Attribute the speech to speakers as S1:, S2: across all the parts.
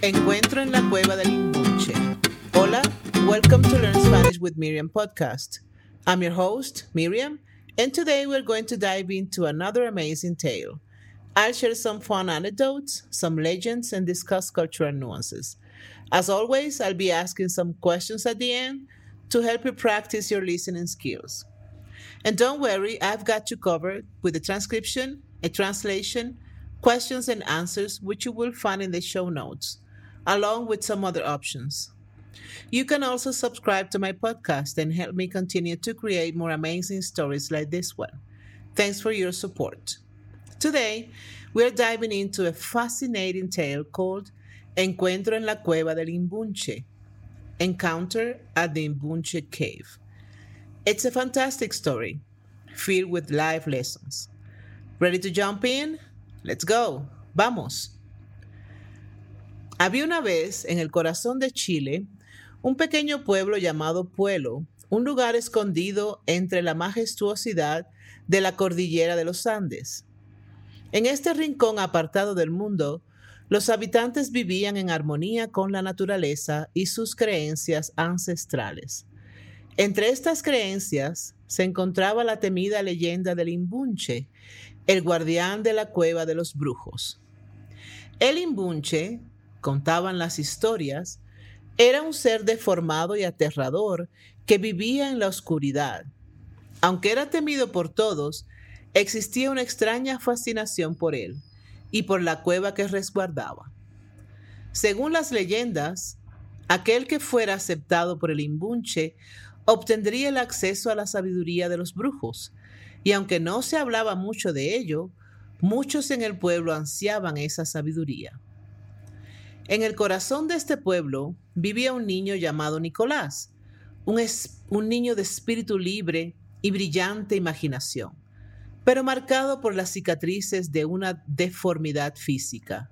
S1: Encuentro en la cueva del Imbunche. Hola, welcome to Learn Spanish with Miriam podcast. I'm your host, Miriam, and today we're going to dive into another amazing tale. I'll share some fun anecdotes, some legends, and discuss cultural nuances. As always, I'll be asking some questions at the end to help you practice your listening skills. And don't worry, I've got you covered with a transcription, a translation, questions and answers, which you will find in the show notes, along with some other options. You can also subscribe to my podcast and help me continue to create more amazing stories like this one. Thanks for your support. Today, we're diving into a fascinating tale called Encuentro en la Cueva del Imbunche Encounter at the Imbunche Cave. It's a fantastic story filled with life lessons. Ready to jump in? Let's go. Vamos. Había una vez en el corazón de Chile un pequeño pueblo llamado Puelo, un lugar escondido entre la majestuosidad de la cordillera de los Andes. En este rincón apartado del mundo, los habitantes vivían en armonía con la naturaleza y sus creencias ancestrales. Entre estas creencias se encontraba la temida leyenda del Imbunche, el guardián de la cueva de los brujos. El Imbunche, contaban las historias, era un ser deformado y aterrador que vivía en la oscuridad. Aunque era temido por todos, existía una extraña fascinación por él y por la cueva que resguardaba. Según las leyendas, aquel que fuera aceptado por el imbunche obtendría el acceso a la sabiduría de los brujos, y aunque no se hablaba mucho de ello, muchos en el pueblo ansiaban esa sabiduría. En el corazón de este pueblo vivía un niño llamado Nicolás, un, niño de espíritu libre y brillante imaginación pero marcado por las cicatrices de una deformidad física.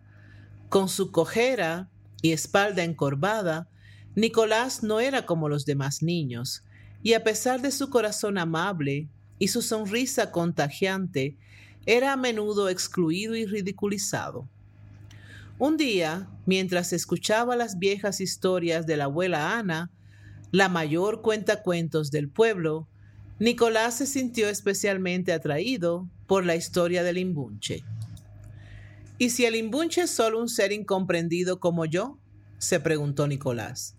S1: Con su cojera y espalda encorvada, Nicolás no era como los demás niños, y a pesar de su corazón amable y su sonrisa contagiante, era a menudo excluido y ridiculizado. Un día, mientras escuchaba las viejas historias de la abuela Ana, la mayor cuentacuentos del pueblo, Nicolás se sintió especialmente atraído por la historia del imbunche. ¿Y si el imbunche es solo un ser incomprendido como yo? se preguntó Nicolás.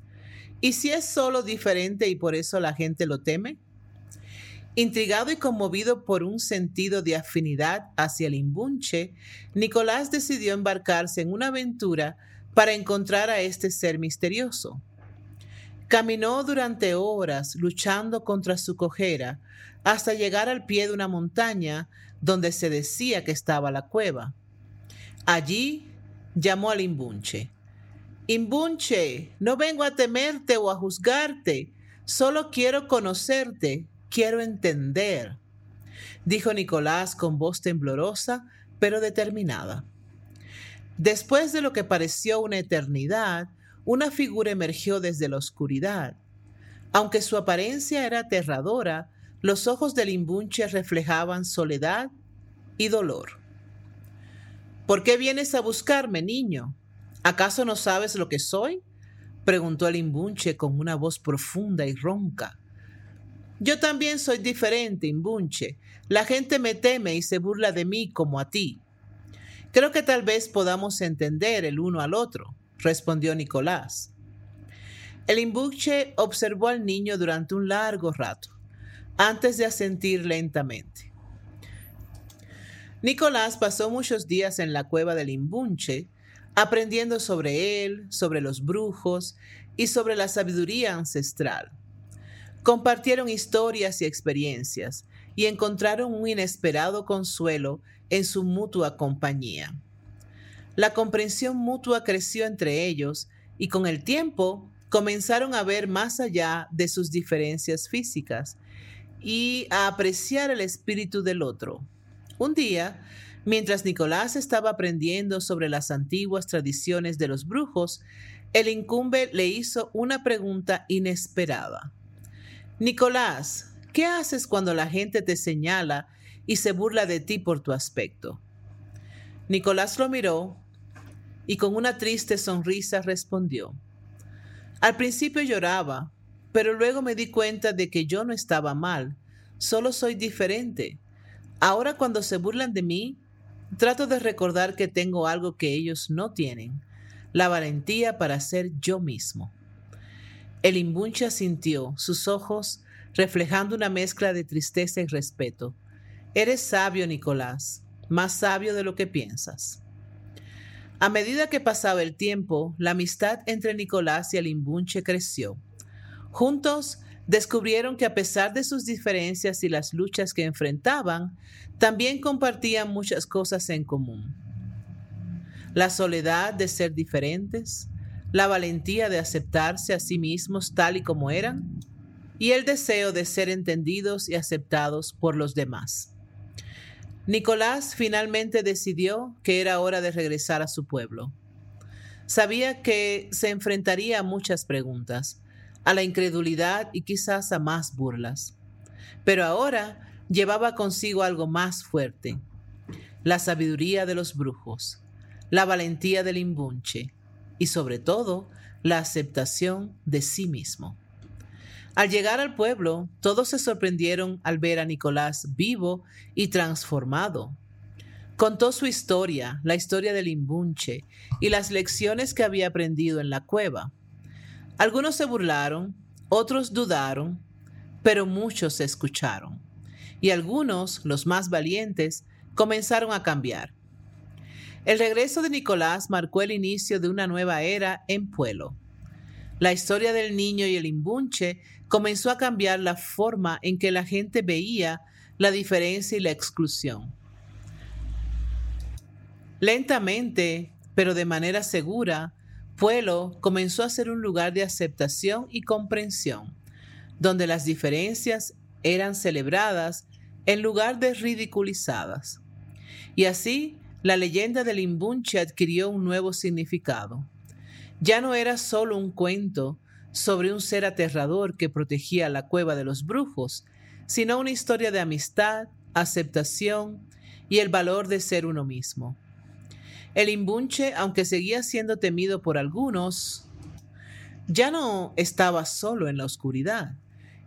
S1: ¿Y si es solo diferente y por eso la gente lo teme? Intrigado y conmovido por un sentido de afinidad hacia el imbunche, Nicolás decidió embarcarse en una aventura para encontrar a este ser misterioso. Caminó durante horas luchando contra su cojera hasta llegar al pie de una montaña donde se decía que estaba la cueva. Allí llamó al imbunche. Imbunche, no vengo a temerte o a juzgarte, solo quiero conocerte, quiero entender, dijo Nicolás con voz temblorosa, pero determinada. Después de lo que pareció una eternidad, una figura emergió desde la oscuridad. Aunque su apariencia era aterradora, los ojos del imbunche reflejaban soledad y dolor. ¿Por qué vienes a buscarme, niño? ¿Acaso no sabes lo que soy? preguntó el imbunche con una voz profunda y ronca. Yo también soy diferente, imbunche. La gente me teme y se burla de mí como a ti. Creo que tal vez podamos entender el uno al otro respondió Nicolás. El imbuche observó al niño durante un largo rato, antes de asentir lentamente. Nicolás pasó muchos días en la cueva del imbunche, aprendiendo sobre él, sobre los brujos y sobre la sabiduría ancestral. Compartieron historias y experiencias y encontraron un inesperado consuelo en su mutua compañía. La comprensión mutua creció entre ellos y con el tiempo comenzaron a ver más allá de sus diferencias físicas y a apreciar el espíritu del otro. Un día, mientras Nicolás estaba aprendiendo sobre las antiguas tradiciones de los brujos, el incumbe le hizo una pregunta inesperada. Nicolás, ¿qué haces cuando la gente te señala y se burla de ti por tu aspecto? Nicolás lo miró y con una triste sonrisa respondió. Al principio lloraba, pero luego me di cuenta de que yo no estaba mal, solo soy diferente. Ahora cuando se burlan de mí, trato de recordar que tengo algo que ellos no tienen, la valentía para ser yo mismo. El imbuncha sintió, sus ojos reflejando una mezcla de tristeza y respeto. Eres sabio, Nicolás, más sabio de lo que piensas. A medida que pasaba el tiempo, la amistad entre Nicolás y el imbunche creció. Juntos descubrieron que a pesar de sus diferencias y las luchas que enfrentaban, también compartían muchas cosas en común. La soledad de ser diferentes, la valentía de aceptarse a sí mismos tal y como eran, y el deseo de ser entendidos y aceptados por los demás. Nicolás finalmente decidió que era hora de regresar a su pueblo. Sabía que se enfrentaría a muchas preguntas, a la incredulidad y quizás a más burlas. Pero ahora llevaba consigo algo más fuerte, la sabiduría de los brujos, la valentía del imbunche y sobre todo la aceptación de sí mismo. Al llegar al pueblo, todos se sorprendieron al ver a Nicolás vivo y transformado. Contó su historia, la historia del imbunche y las lecciones que había aprendido en la cueva. Algunos se burlaron, otros dudaron, pero muchos se escucharon. Y algunos, los más valientes, comenzaron a cambiar. El regreso de Nicolás marcó el inicio de una nueva era en Pueblo. La historia del niño y el imbunche comenzó a cambiar la forma en que la gente veía la diferencia y la exclusión. Lentamente, pero de manera segura, Pueblo comenzó a ser un lugar de aceptación y comprensión, donde las diferencias eran celebradas en lugar de ridiculizadas. Y así, la leyenda del imbunche adquirió un nuevo significado. Ya no era solo un cuento sobre un ser aterrador que protegía la cueva de los brujos, sino una historia de amistad, aceptación y el valor de ser uno mismo. El imbunche, aunque seguía siendo temido por algunos, ya no estaba solo en la oscuridad,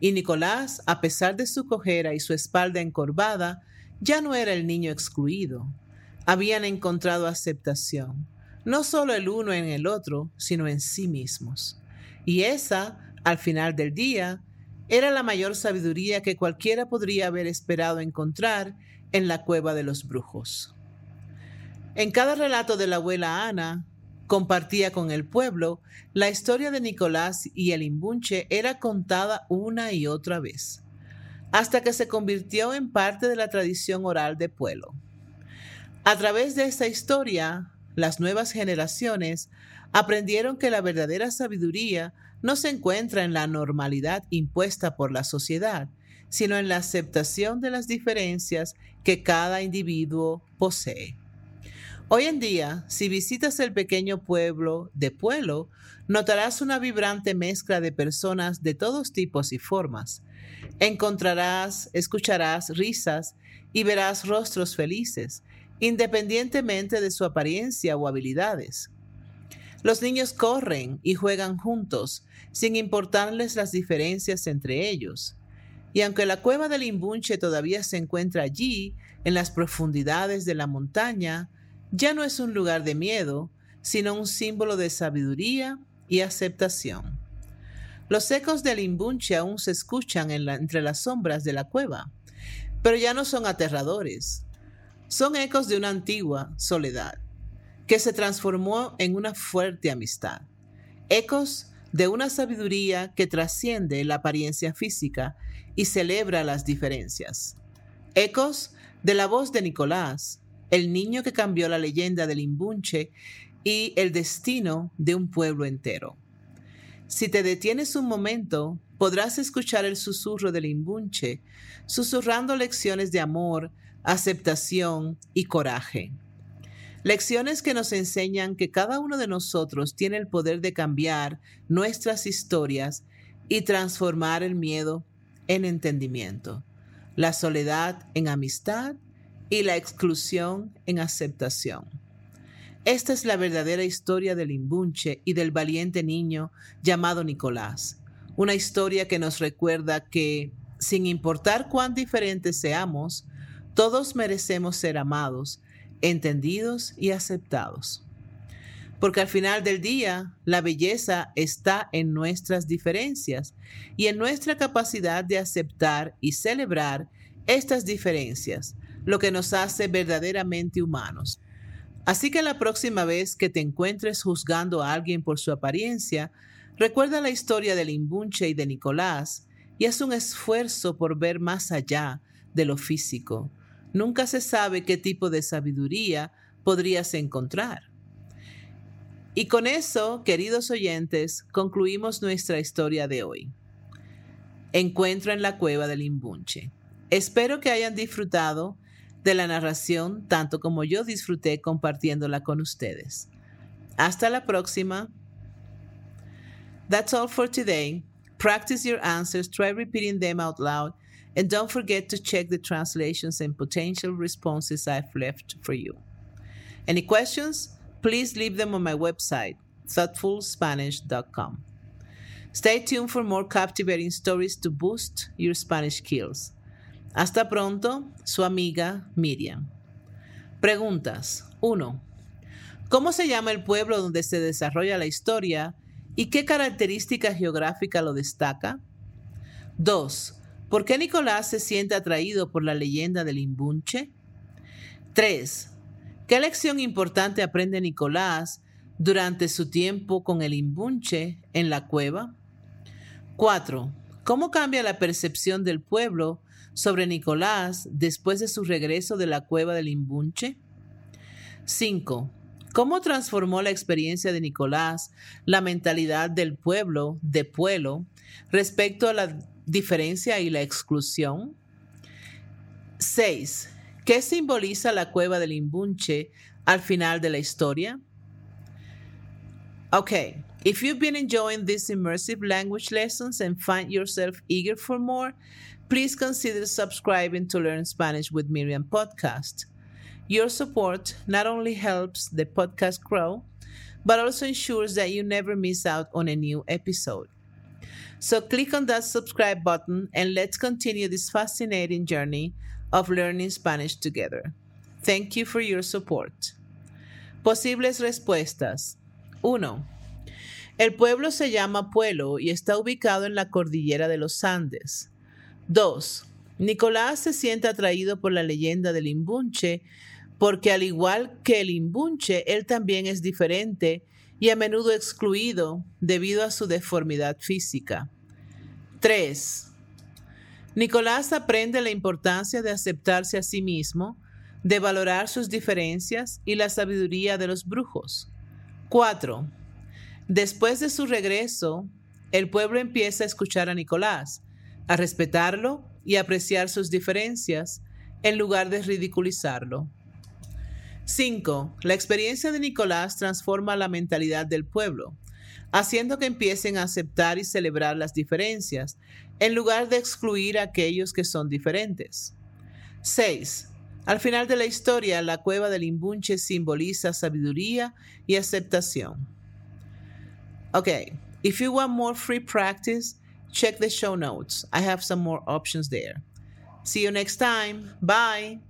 S1: y Nicolás, a pesar de su cojera y su espalda encorvada, ya no era el niño excluido. Habían encontrado aceptación no solo el uno en el otro, sino en sí mismos. Y esa, al final del día, era la mayor sabiduría que cualquiera podría haber esperado encontrar en la cueva de los brujos. En cada relato de la abuela Ana, compartía con el pueblo, la historia de Nicolás y el imbunche era contada una y otra vez, hasta que se convirtió en parte de la tradición oral de pueblo. A través de esta historia, las nuevas generaciones aprendieron que la verdadera sabiduría no se encuentra en la normalidad impuesta por la sociedad, sino en la aceptación de las diferencias que cada individuo posee. Hoy en día, si visitas el pequeño pueblo de Pueblo, notarás una vibrante mezcla de personas de todos tipos y formas. Encontrarás, escucharás risas y verás rostros felices, independientemente de su apariencia o habilidades. Los niños corren y juegan juntos, sin importarles las diferencias entre ellos. Y aunque la cueva del Imbunche todavía se encuentra allí, en las profundidades de la montaña, ya no es un lugar de miedo, sino un símbolo de sabiduría y aceptación. Los ecos del Imbunche aún se escuchan entre las sombras de la cueva, pero ya no son aterradores son ecos de una antigua soledad que se transformó en una fuerte amistad, ecos de una sabiduría que trasciende la apariencia física y celebra las diferencias, ecos de la voz de Nicolás, el niño que cambió la leyenda del imbunche y el destino de un pueblo entero. Si te detienes un momento, podrás escuchar el susurro del imbunche, susurrando lecciones de amor, aceptación y coraje. Lecciones que nos enseñan que cada uno de nosotros tiene el poder de cambiar nuestras historias y transformar el miedo en entendimiento, la soledad en amistad y la exclusión en aceptación. Esta es la verdadera historia del imbunche y del valiente niño llamado Nicolás. Una historia que nos recuerda que, sin importar cuán diferentes seamos, todos merecemos ser amados, entendidos y aceptados. Porque al final del día, la belleza está en nuestras diferencias y en nuestra capacidad de aceptar y celebrar estas diferencias, lo que nos hace verdaderamente humanos. Así que la próxima vez que te encuentres juzgando a alguien por su apariencia, recuerda la historia del imbunche y de Nicolás y haz un esfuerzo por ver más allá de lo físico. Nunca se sabe qué tipo de sabiduría podrías encontrar. Y con eso, queridos oyentes, concluimos nuestra historia de hoy. Encuentro en la cueva del imbunche. Espero que hayan disfrutado de la narración tanto como yo disfruté compartiéndola con ustedes. Hasta la próxima. That's all for today. Practice your answers, try repeating them out loud, and don't forget to check the translations and potential responses I've left for you. Any questions? Please leave them on my website, thoughtfulspanish.com. Stay tuned for more captivating stories to boost your Spanish skills. Hasta pronto, su amiga Miriam. Preguntas. 1. ¿Cómo se llama el pueblo donde se desarrolla la historia y qué característica geográfica lo destaca? 2. ¿Por qué Nicolás se siente atraído por la leyenda del imbunche? 3. ¿Qué lección importante aprende Nicolás durante su tiempo con el imbunche en la cueva? 4. ¿Cómo cambia la percepción del pueblo sobre Nicolás después de su regreso de la cueva del Imbunche? 5. ¿Cómo transformó la experiencia de Nicolás la mentalidad del pueblo de Pueblo respecto a la diferencia y la exclusión? 6. ¿Qué simboliza la cueva del Imbunche al final de la historia? Okay, if you've been enjoying these immersive language lessons and find yourself eager for more, please consider subscribing to Learn Spanish with Miriam podcast. Your support not only helps the podcast grow, but also ensures that you never miss out on a new episode. So click on that subscribe button and let's continue this fascinating journey of learning Spanish together. Thank you for your support. Posibles respuestas. 1. El pueblo se llama Pueblo y está ubicado en la cordillera de los Andes. 2. Nicolás se siente atraído por la leyenda del imbunche porque al igual que el imbunche, él también es diferente y a menudo excluido debido a su deformidad física. 3. Nicolás aprende la importancia de aceptarse a sí mismo, de valorar sus diferencias y la sabiduría de los brujos. 4. Después de su regreso, el pueblo empieza a escuchar a Nicolás, a respetarlo y apreciar sus diferencias en lugar de ridiculizarlo. 5. La experiencia de Nicolás transforma la mentalidad del pueblo, haciendo que empiecen a aceptar y celebrar las diferencias, en lugar de excluir a aquellos que son diferentes. 6. Al final de la historia, la cueva del imbunche simboliza sabiduría y aceptación. Okay, if you want more free practice, check the show notes. I have some more options there. See you next time. Bye.